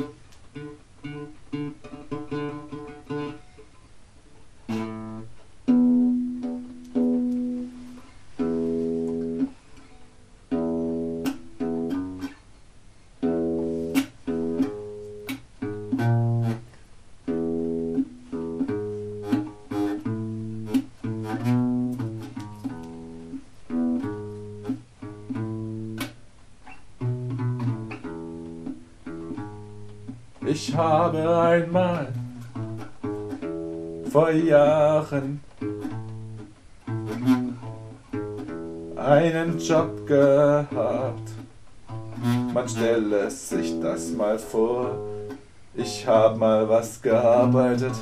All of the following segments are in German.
Música Ich habe einmal vor Jahren einen Job gehabt. Man stelle sich das mal vor. Ich hab mal was gearbeitet.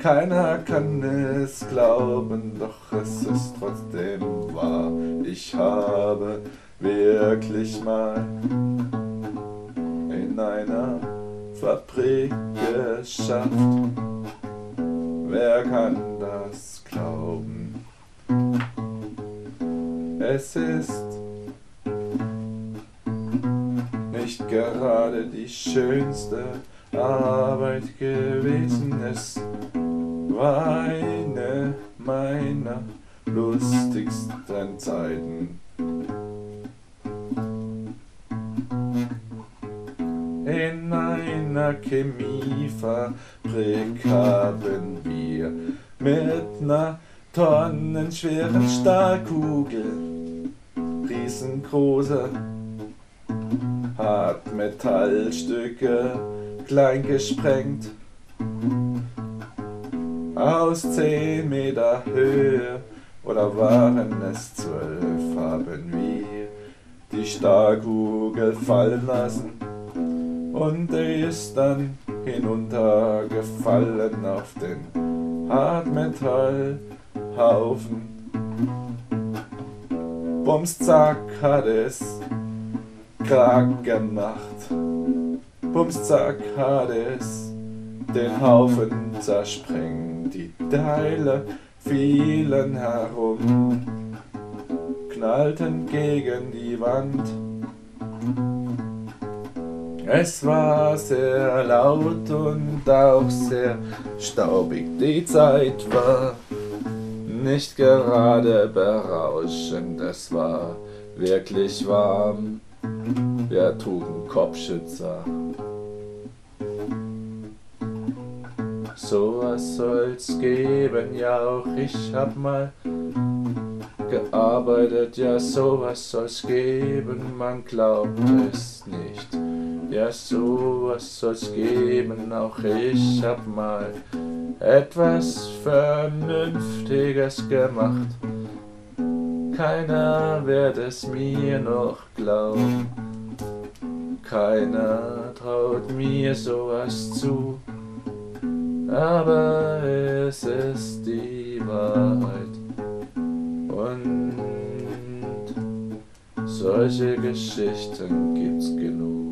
Keiner kann es glauben, doch es ist trotzdem wahr. Ich habe wirklich mal in einer Fabrik geschafft. Wer kann das glauben? Es ist nicht gerade die schönste Arbeit gewesen. Es war eine meiner lustigsten Zeiten. Einer Chemiefabrik haben wir. Mit ner tonnenschweren Stahlkugel riesengroße. Hartmetallstücke klein gesprengt. Aus zehn Meter Höhe. Oder waren es zwölf, haben wir die Stahlkugel fallen lassen und er ist dann hinuntergefallen auf den Hartmetallhaufen. Bums zack hat es Krack gemacht. Bums zack hat es den Haufen zersprengt. Die Teile fielen herum, knallten gegen die Wand. Es war sehr laut und auch sehr staubig. Die Zeit war nicht gerade berauschend. Es war wirklich warm. Wir trugen Kopfschützer. So was soll's geben, ja auch ich hab mal gearbeitet, ja sowas soll's geben, man glaubt es nicht. Ja, sowas soll's geben, auch ich hab mal etwas Vernünftiges gemacht. Keiner wird es mir noch glauben. Keiner traut mir sowas zu. Aber es ist die Wahrheit. Und solche Geschichten gibt's genug.